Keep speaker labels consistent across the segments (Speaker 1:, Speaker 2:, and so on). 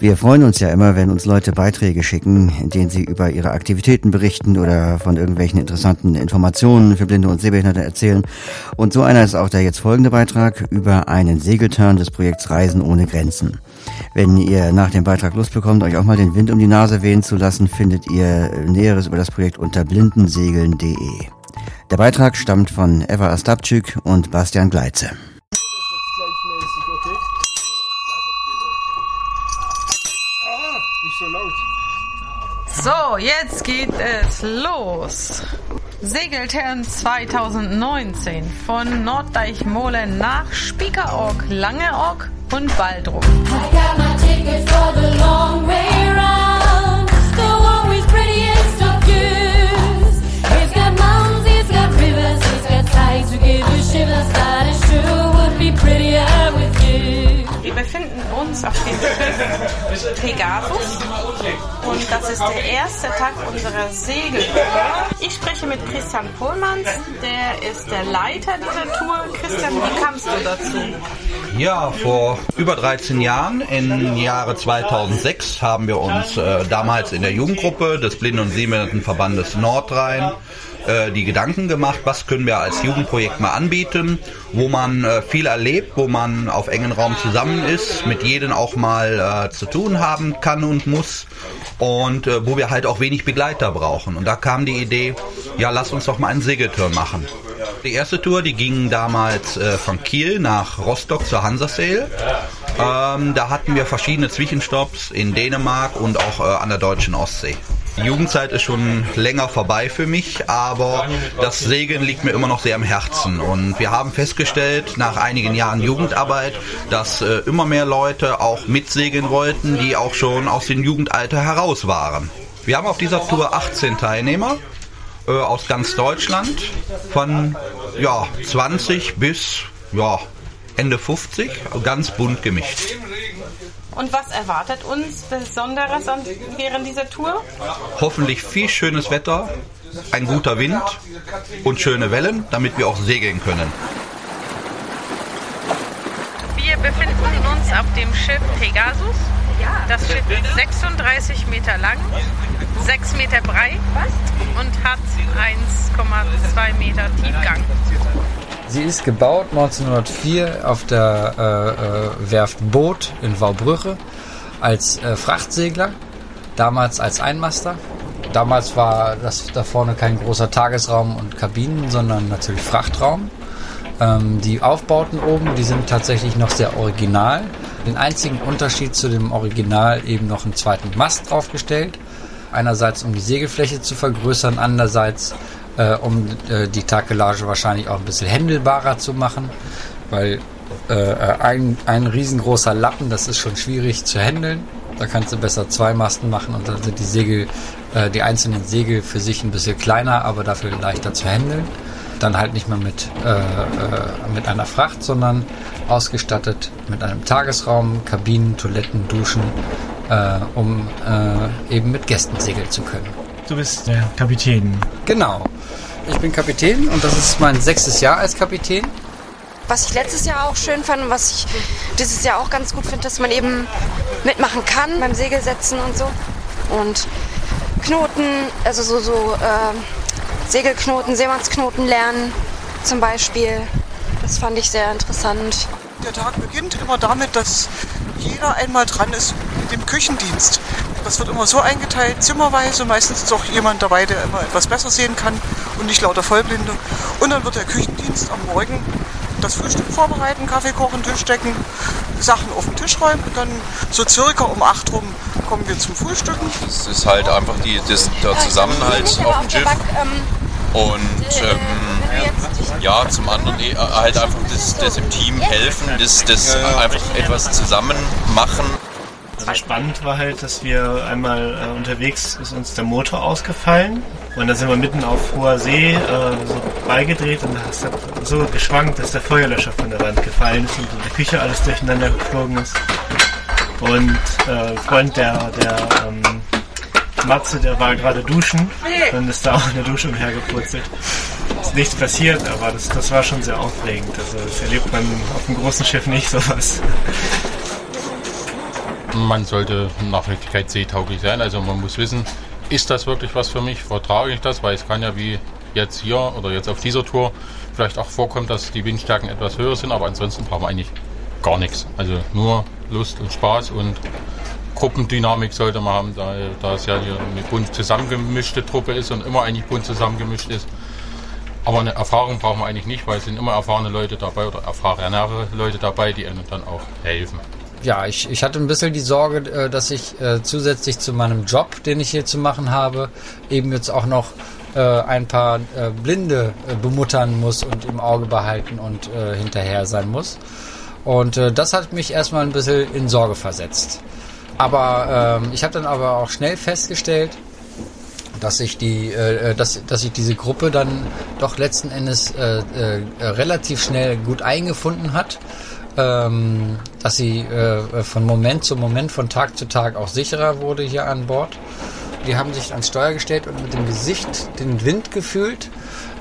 Speaker 1: Wir freuen uns ja immer, wenn uns Leute Beiträge schicken, in denen sie über ihre Aktivitäten berichten oder von irgendwelchen interessanten Informationen für Blinde und Sehbehinderte erzählen. Und so einer ist auch der jetzt folgende Beitrag über einen Segelturn des Projekts Reisen ohne Grenzen. Wenn ihr nach dem Beitrag Lust bekommt, euch auch mal den Wind um die Nase wehen zu lassen, findet ihr Näheres über das Projekt unter blindensegeln.de. Der Beitrag stammt von Eva Astapczyk und Bastian Gleitze.
Speaker 2: So, jetzt geht es los. Segeltern 2019 von Norddeichmolen nach Spiekeroog, Langeoog und Baldruck. Wir uns auf dem Schiff Pegasus und das ist der erste Tag unserer Segeltour. Ich spreche mit Christian Pohlmanns, der ist der Leiter dieser Tour. Christian, wie kamst du dazu?
Speaker 3: Ja, vor über 13 Jahren, im Jahre 2006, haben wir uns äh, damals in der Jugendgruppe des Blinden- und Sehbehindertenverbandes Nordrhein äh, die Gedanken gemacht, was können wir als Jugendprojekt mal anbieten, wo man äh, viel erlebt, wo man auf engen Raum zusammen ist, mit jedem auch mal äh, zu tun haben kann und muss und äh, wo wir halt auch wenig Begleiter brauchen. Und da kam die Idee, ja, lass uns doch mal einen Segeltour machen. Die erste Tour, die ging damals äh, von Kiel nach Rostock zur Hansasail. Ähm, da hatten wir verschiedene Zwischenstopps in Dänemark und auch an der deutschen Ostsee. Die Jugendzeit ist schon länger vorbei für mich, aber das Segeln liegt mir immer noch sehr am Herzen. Und wir haben festgestellt, nach einigen Jahren Jugendarbeit, dass äh, immer mehr Leute auch mitsegeln wollten, die auch schon aus dem Jugendalter heraus waren. Wir haben auf dieser Tour 18 Teilnehmer äh, aus ganz Deutschland, von ja, 20 bis ja, Ende 50, ganz bunt gemischt.
Speaker 2: Und was erwartet uns Besonderes an, während dieser Tour?
Speaker 3: Hoffentlich viel schönes Wetter, ein guter Wind und schöne Wellen, damit wir auch segeln können.
Speaker 2: Wir befinden uns auf dem Schiff Pegasus. Das Schiff ist 36 Meter lang, 6 Meter breit und hat 1,2 Meter Tiefgang.
Speaker 4: Sie ist gebaut 1904 auf der äh, äh, Werft Boot in Waubrüche als äh, Frachtsegler, damals als Einmaster. Damals war das da vorne kein großer Tagesraum und Kabinen, sondern natürlich Frachtraum. Ähm, die Aufbauten oben, die sind tatsächlich noch sehr original. Den einzigen Unterschied zu dem Original eben noch einen zweiten Mast draufgestellt. Einerseits um die Segelfläche zu vergrößern, andererseits äh, um äh, die Takelage wahrscheinlich auch ein bisschen händelbarer zu machen, weil äh, ein, ein riesengroßer Lappen, das ist schon schwierig zu handeln. Da kannst du besser zwei Masten machen und dann sind die Segel, äh, die einzelnen Segel für sich ein bisschen kleiner, aber dafür leichter zu handeln. Dann halt nicht mehr mit, äh, mit einer Fracht, sondern ausgestattet mit einem Tagesraum, Kabinen, Toiletten, Duschen, um eben mit Gästen segeln zu können.
Speaker 5: Du bist der Kapitän.
Speaker 4: Genau. Ich bin Kapitän und das ist mein sechstes Jahr als Kapitän.
Speaker 6: Was ich letztes Jahr auch schön fand und was ich dieses Jahr auch ganz gut finde, dass man eben mitmachen kann beim Segelsetzen und so. Und Knoten, also so, so äh, Segelknoten, Seemannsknoten lernen zum Beispiel. Das fand ich sehr interessant.
Speaker 7: Der Tag beginnt immer damit, dass jeder einmal dran ist mit dem Küchendienst. Das wird immer so eingeteilt, zimmerweise. Meistens ist auch jemand dabei, der immer etwas besser sehen kann und nicht lauter Vollblinde. Und dann wird der Küchendienst am Morgen das Frühstück vorbereiten, Kaffee kochen, Tisch decken, Sachen auf den Tisch räumen. Und dann so circa um 8 rum kommen wir zum Frühstücken.
Speaker 8: Es ist halt einfach die, das, der Zusammenhalt auf dem Schiff. Und ähm, ja, zum anderen eh, halt einfach das, das im Team helfen, das, das einfach etwas zusammen machen.
Speaker 5: Also spannend war halt, dass wir einmal äh, unterwegs ist uns der Motor ausgefallen und dann sind wir mitten auf hoher See äh, so beigedreht und da ist er so geschwankt, dass der Feuerlöscher von der Wand gefallen ist und in der Küche alles durcheinander geflogen ist. Und äh, Freund der, der ähm, Matze, der war gerade duschen, dann ist da auch eine Dusche umhergepurzelt. ist nichts passiert, aber das, das war schon sehr aufregend. Also das erlebt man auf einem großen Schiff nicht sowas.
Speaker 9: Man sollte nach Wirklichkeit seetauglich sein. Also man muss wissen, ist das wirklich was für mich? Vertrage ich das? Weil es kann ja wie jetzt hier oder jetzt auf dieser Tour vielleicht auch vorkommt, dass die Windstärken etwas höher sind, aber ansonsten brauchen wir eigentlich gar nichts. Also nur Lust und Spaß und Gruppendynamik sollte man haben, da, da es ja hier eine bunt zusammengemischte Truppe ist und immer eigentlich bunt zusammengemischt ist. Aber eine Erfahrung brauchen wir eigentlich nicht, weil es sind immer erfahrene Leute dabei oder erfahrenere Leute dabei, die einem dann auch helfen.
Speaker 4: Ja, ich, ich hatte ein bisschen die Sorge, äh, dass ich äh, zusätzlich zu meinem Job, den ich hier zu machen habe, eben jetzt auch noch äh, ein paar äh, Blinde äh, bemuttern muss und im Auge behalten und äh, hinterher sein muss. Und das hat mich erstmal ein bisschen in Sorge versetzt. Aber ähm, ich habe dann aber auch schnell festgestellt, dass sich die, äh, dass, dass sich diese Gruppe dann doch letzten Endes äh, äh, relativ schnell gut eingefunden hat, ähm, dass sie äh, von Moment zu Moment, von Tag zu Tag auch sicherer wurde hier an Bord. Die haben sich ans Steuer gestellt und mit dem Gesicht den Wind gefühlt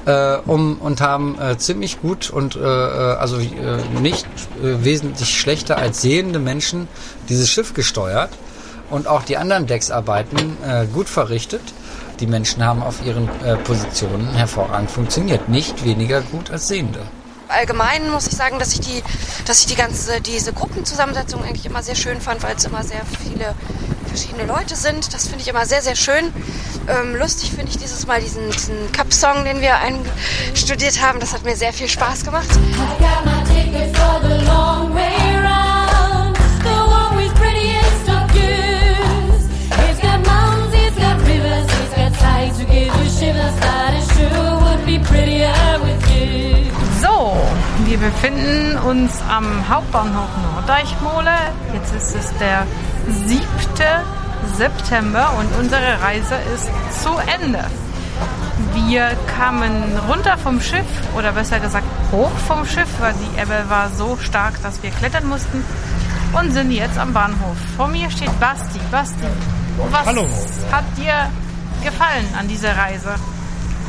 Speaker 4: äh, um, und haben äh, ziemlich gut und äh, äh also äh, nicht äh, wesentlich schlechter als sehende Menschen dieses Schiff gesteuert und auch die anderen Decksarbeiten äh, gut verrichtet. Die Menschen haben auf ihren äh, Positionen hervorragend funktioniert, nicht weniger gut als Sehende.
Speaker 6: Allgemein muss ich sagen, dass ich die, dass ich die ganze diese Gruppenzusammensetzung eigentlich immer sehr schön fand, weil es immer sehr viele verschiedene Leute sind. Das finde ich immer sehr, sehr schön. Ähm, lustig finde ich dieses Mal diesen, diesen Cup-Song, den wir einstudiert haben. Das hat mir sehr viel Spaß gemacht.
Speaker 2: So, befinden uns am Hauptbahnhof Norddeichmole. Jetzt ist es der 7. September und unsere Reise ist zu Ende. Wir kamen runter vom Schiff oder besser gesagt hoch vom Schiff, weil die Ebbe war so stark, dass wir klettern mussten und sind jetzt am Bahnhof. Vor mir steht Basti. Basti, was
Speaker 10: Hallo.
Speaker 2: hat dir gefallen an dieser Reise?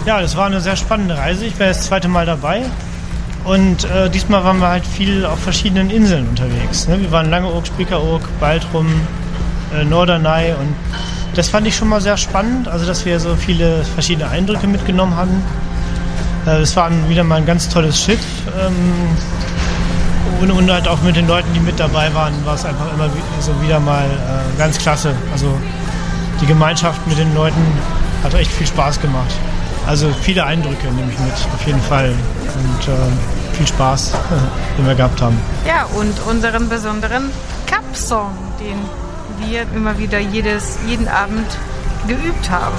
Speaker 10: Ja, das war eine sehr spannende Reise. Ich war das zweite Mal dabei. Und äh, diesmal waren wir halt viel auf verschiedenen Inseln unterwegs. Ne? Wir waren Langeoog, Spiekeroog, Baltrum, äh, Norderney und das fand ich schon mal sehr spannend, also dass wir so viele verschiedene Eindrücke mitgenommen haben. Äh, es war wieder mal ein ganz tolles Schiff ähm, und, und halt auch mit den Leuten, die mit dabei waren, war es einfach immer so wieder mal äh, ganz klasse. Also die Gemeinschaft mit den Leuten hat echt viel Spaß gemacht. Also viele Eindrücke nehme ich mit, auf jeden Fall. Und äh, viel Spaß, den wir gehabt haben.
Speaker 2: Ja, und unseren besonderen Cup-Song, den wir immer wieder jedes, jeden Abend geübt haben.